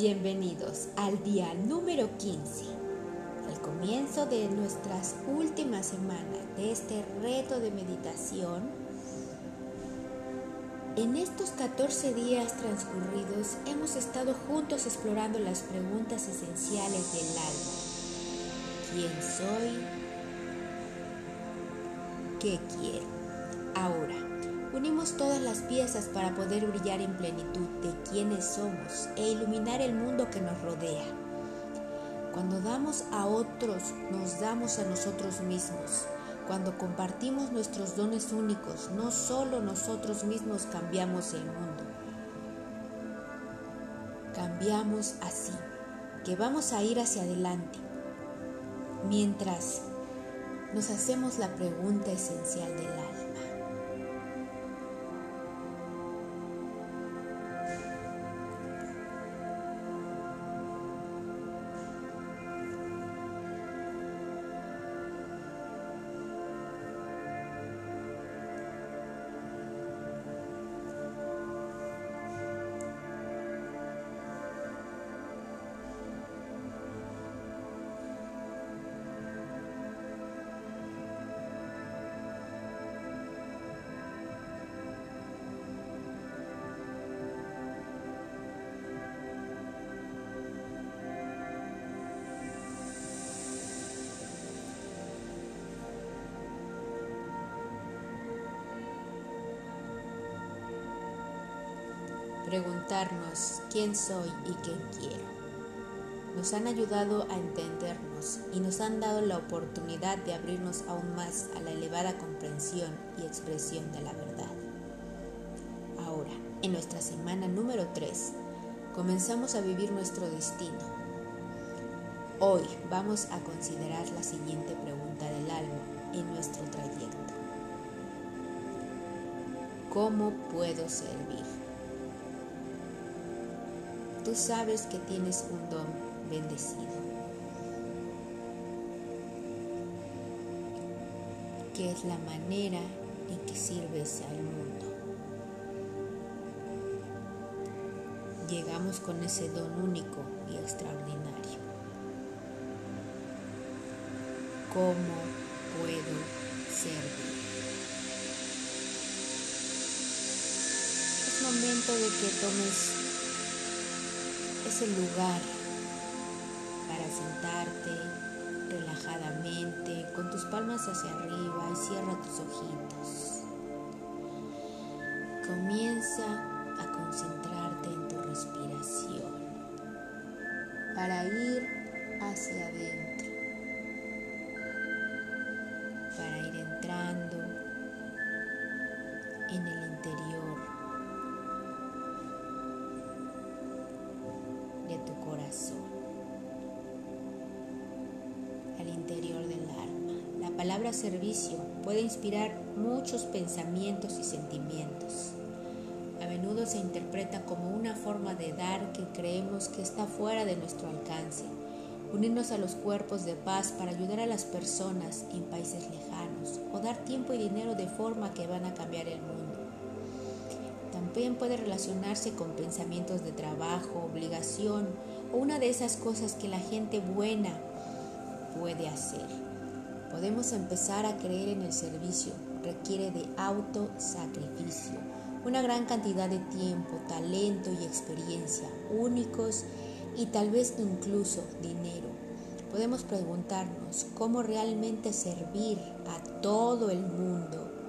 Bienvenidos al día número 15, el comienzo de nuestras últimas semanas de este reto de meditación. En estos 14 días transcurridos hemos estado juntos explorando las preguntas esenciales del alma. ¿Quién soy? ¿Qué quiero? Ahora, Unimos todas las piezas para poder brillar en plenitud de quienes somos e iluminar el mundo que nos rodea. Cuando damos a otros, nos damos a nosotros mismos. Cuando compartimos nuestros dones únicos, no solo nosotros mismos cambiamos el mundo. Cambiamos así, que vamos a ir hacia adelante. Mientras nos hacemos la pregunta esencial del alma. Preguntarnos quién soy y qué quiero. Nos han ayudado a entendernos y nos han dado la oportunidad de abrirnos aún más a la elevada comprensión y expresión de la verdad. Ahora, en nuestra semana número 3, comenzamos a vivir nuestro destino. Hoy vamos a considerar la siguiente pregunta del alma en nuestro trayecto. ¿Cómo puedo servir? Tú sabes que tienes un don bendecido. Que es la manera en que sirves al mundo. Llegamos con ese don único y extraordinario. ¿Cómo puedo servir? Es momento de que tomes ese lugar para sentarte relajadamente con tus palmas hacia arriba y cierra tus ojitos. Comienza a concentrarte en tu respiración para ir hacia adentro, palabra servicio puede inspirar muchos pensamientos y sentimientos. A menudo se interpreta como una forma de dar que creemos que está fuera de nuestro alcance. Unirnos a los cuerpos de paz para ayudar a las personas en países lejanos o dar tiempo y dinero de forma que van a cambiar el mundo. También puede relacionarse con pensamientos de trabajo, obligación o una de esas cosas que la gente buena puede hacer. Podemos empezar a creer en el servicio. Requiere de autosacrificio, una gran cantidad de tiempo, talento y experiencia, únicos y tal vez incluso dinero. Podemos preguntarnos cómo realmente servir a todo el mundo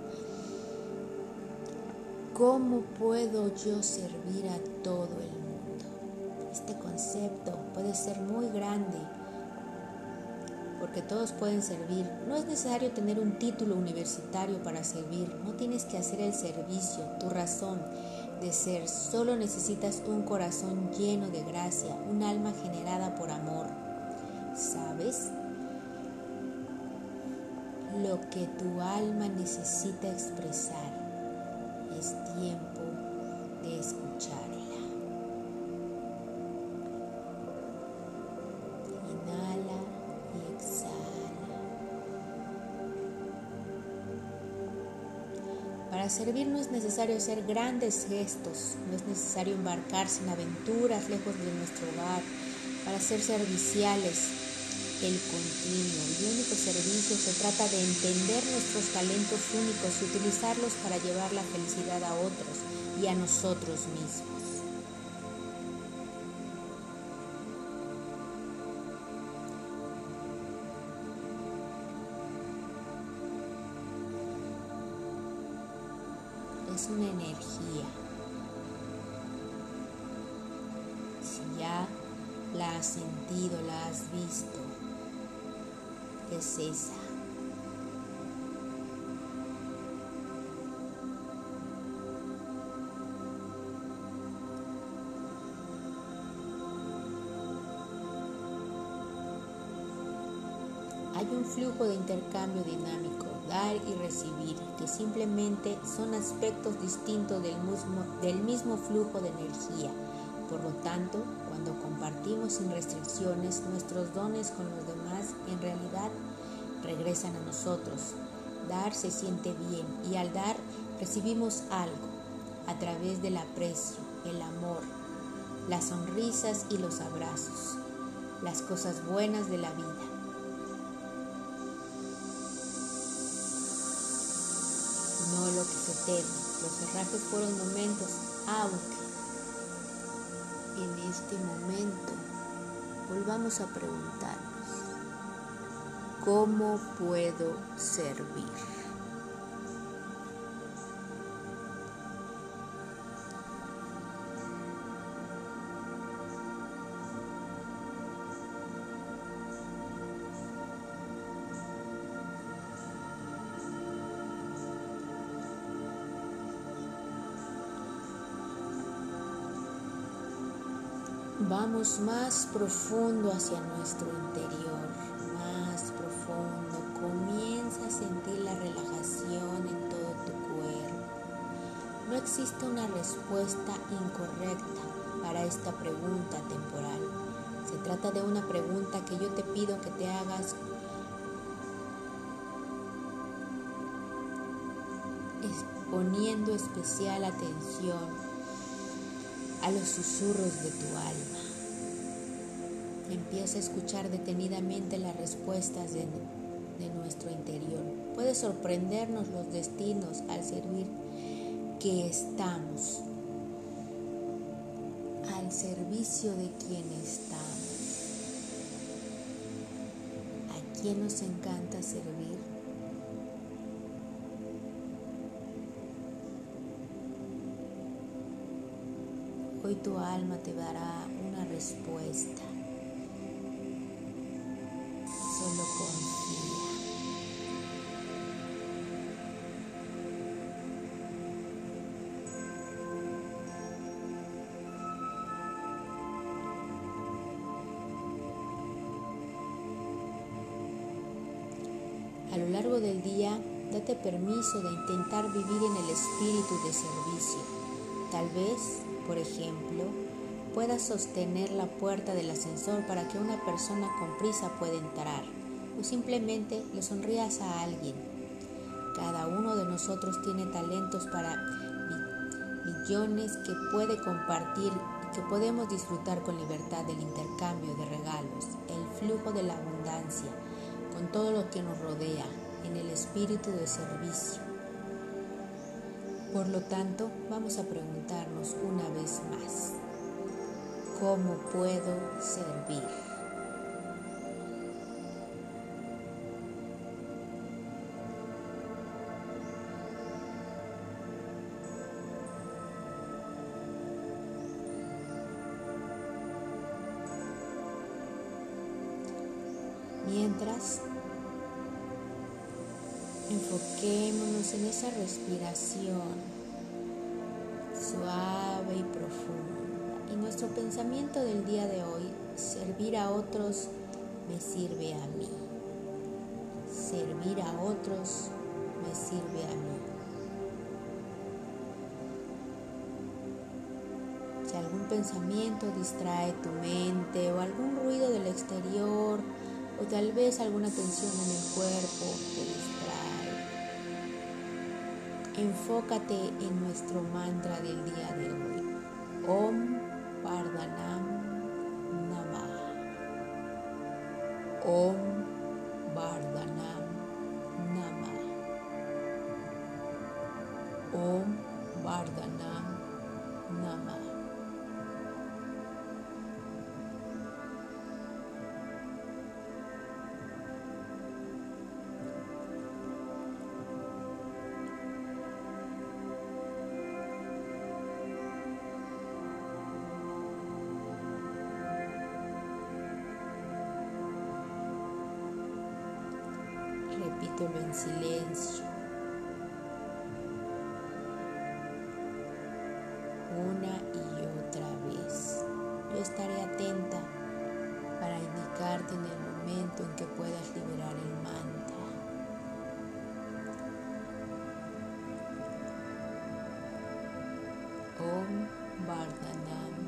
¿Cómo puedo yo servir a todo el mundo? Este concepto puede ser muy grande porque todos pueden servir. No es necesario tener un título universitario para servir. No tienes que hacer el servicio, tu razón de ser. Solo necesitas un corazón lleno de gracia, un alma generada por amor. ¿Sabes? Lo que tu alma necesita expresar es tiempo de escucharla. Para servir no es necesario hacer grandes gestos, no es necesario embarcarse en aventuras lejos de nuestro hogar, para ser serviciales. El continuo y único servicio se trata de entender nuestros talentos únicos y utilizarlos para llevar la felicidad a otros y a nosotros mismos. Es una energía. Si ya la has sentido, la has visto, es esa. Hay un flujo de intercambio dinámico dar y recibir, que simplemente son aspectos distintos del mismo, flujo de energía. Por lo tanto, cuando compartimos sin restricciones nuestros dones con los demás, en realidad regresan a nosotros. Dar se siente bien y al dar recibimos algo a través del aprecio, el amor, las sonrisas y los abrazos, las cosas buenas de la vida. No lo que se teme. Los herrajes fueron momentos, aunque en este momento volvamos a preguntarnos, ¿cómo puedo servir? Vamos más profundo hacia nuestro interior, más profundo. Comienza a sentir la relajación en todo tu cuerpo. No existe una respuesta incorrecta para esta pregunta temporal. Se trata de una pregunta que yo te pido que te hagas poniendo especial atención a los susurros de tu alma. Empieza a escuchar detenidamente las respuestas de, de nuestro interior. Puede sorprendernos los destinos al servir que estamos, al servicio de quien estamos. ¿A quién nos encanta servir? Hoy tu alma te dará una respuesta. Solo confía. A lo largo del día, date permiso de intentar vivir en el espíritu de servicio. Tal vez por ejemplo, pueda sostener la puerta del ascensor para que una persona con prisa pueda entrar o simplemente le sonrías a alguien. Cada uno de nosotros tiene talentos para millones que puede compartir que podemos disfrutar con libertad del intercambio de regalos, el flujo de la abundancia, con todo lo que nos rodea, en el espíritu de servicio. Por lo tanto, vamos a preguntarnos una vez más, ¿cómo puedo servir? Mientras Enfoquémonos en esa respiración suave y profunda. Y nuestro pensamiento del día de hoy, servir a otros me sirve a mí. Servir a otros me sirve a mí. Si algún pensamiento distrae tu mente o algún ruido del exterior o tal vez alguna tensión en el cuerpo Enfócate en nuestro mantra del día de hoy. Om Vardhanam Namah. Om Repítelo en silencio. Una y otra vez. Yo estaré atenta para indicarte en el momento en que puedas liberar el mantra. Om Vardhanam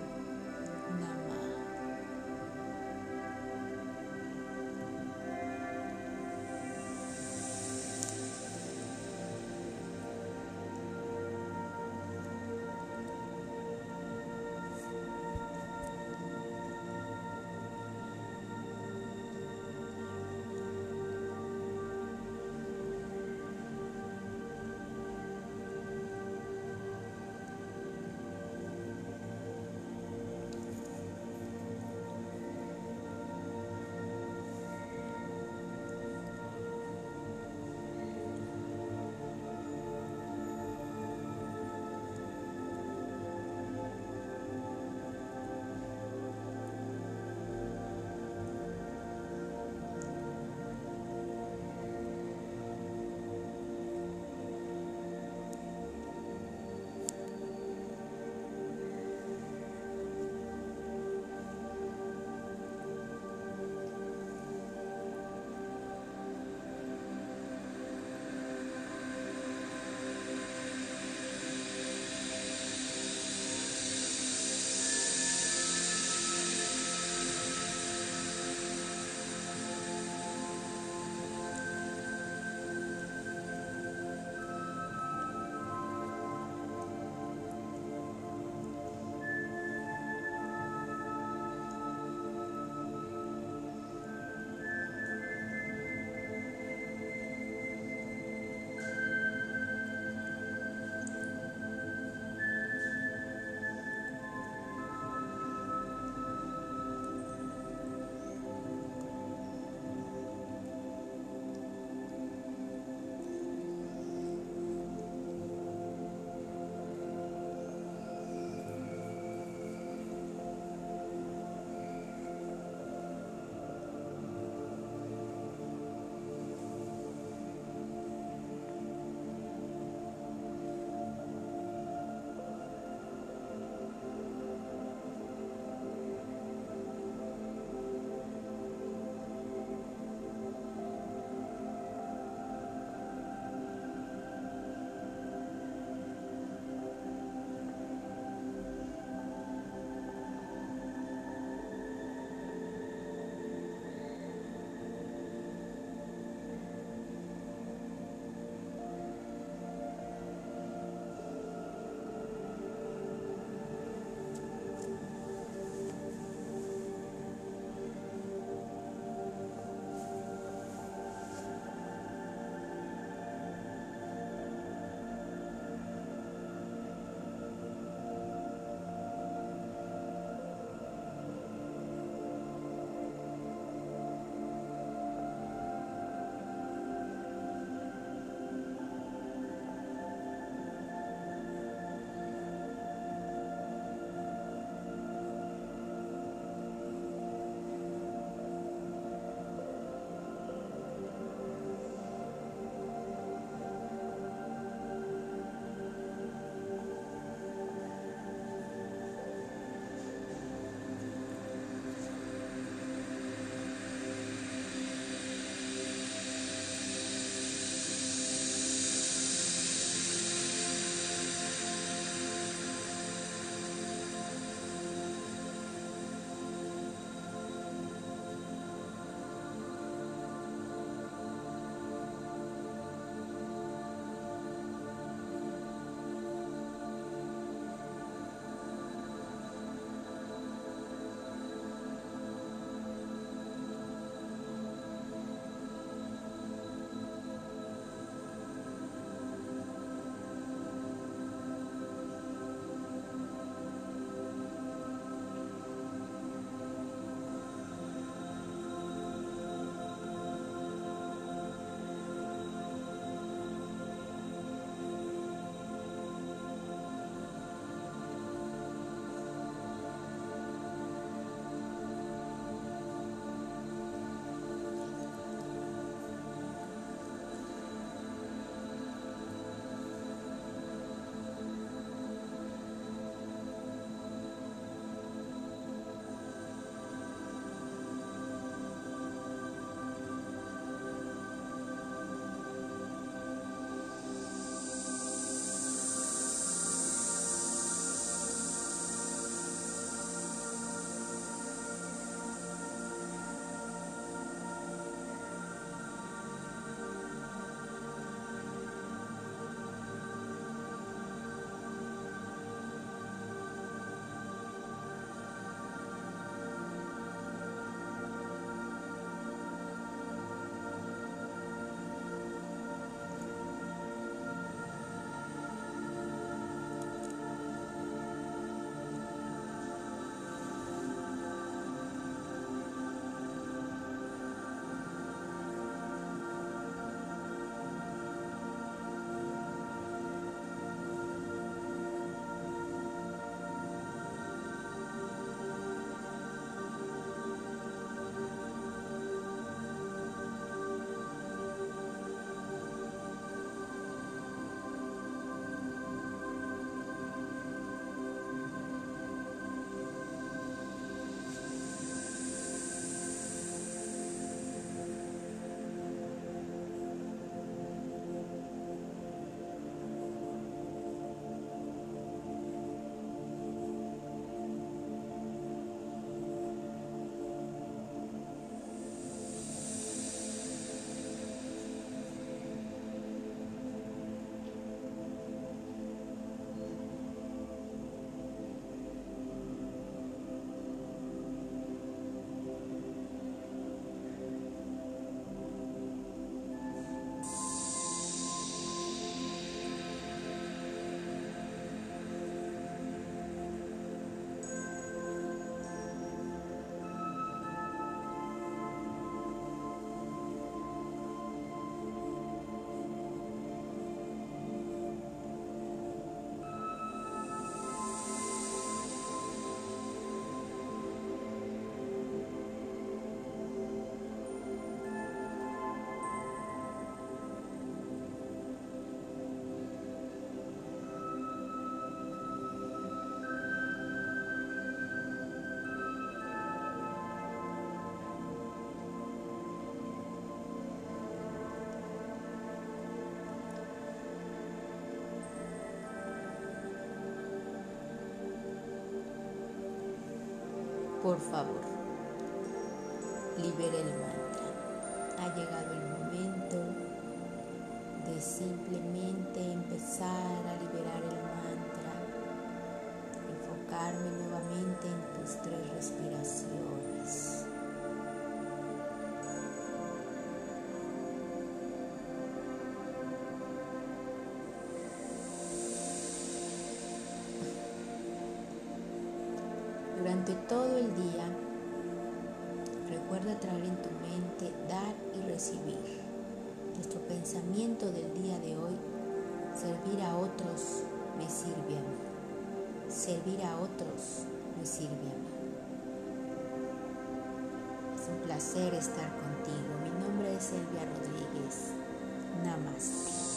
por favor, libere el mantra. Ha llegado el momento de simplemente empezar a liberar el mantra, enfocarme nuevamente en tus tres respiraciones. Durante todo el día, recuerda traer en tu mente dar y recibir. Nuestro pensamiento del día de hoy, servir a otros me sirve a mí. Servir a otros me sirve a mí. Es un placer estar contigo. Mi nombre es Elvia Rodríguez. Namaste.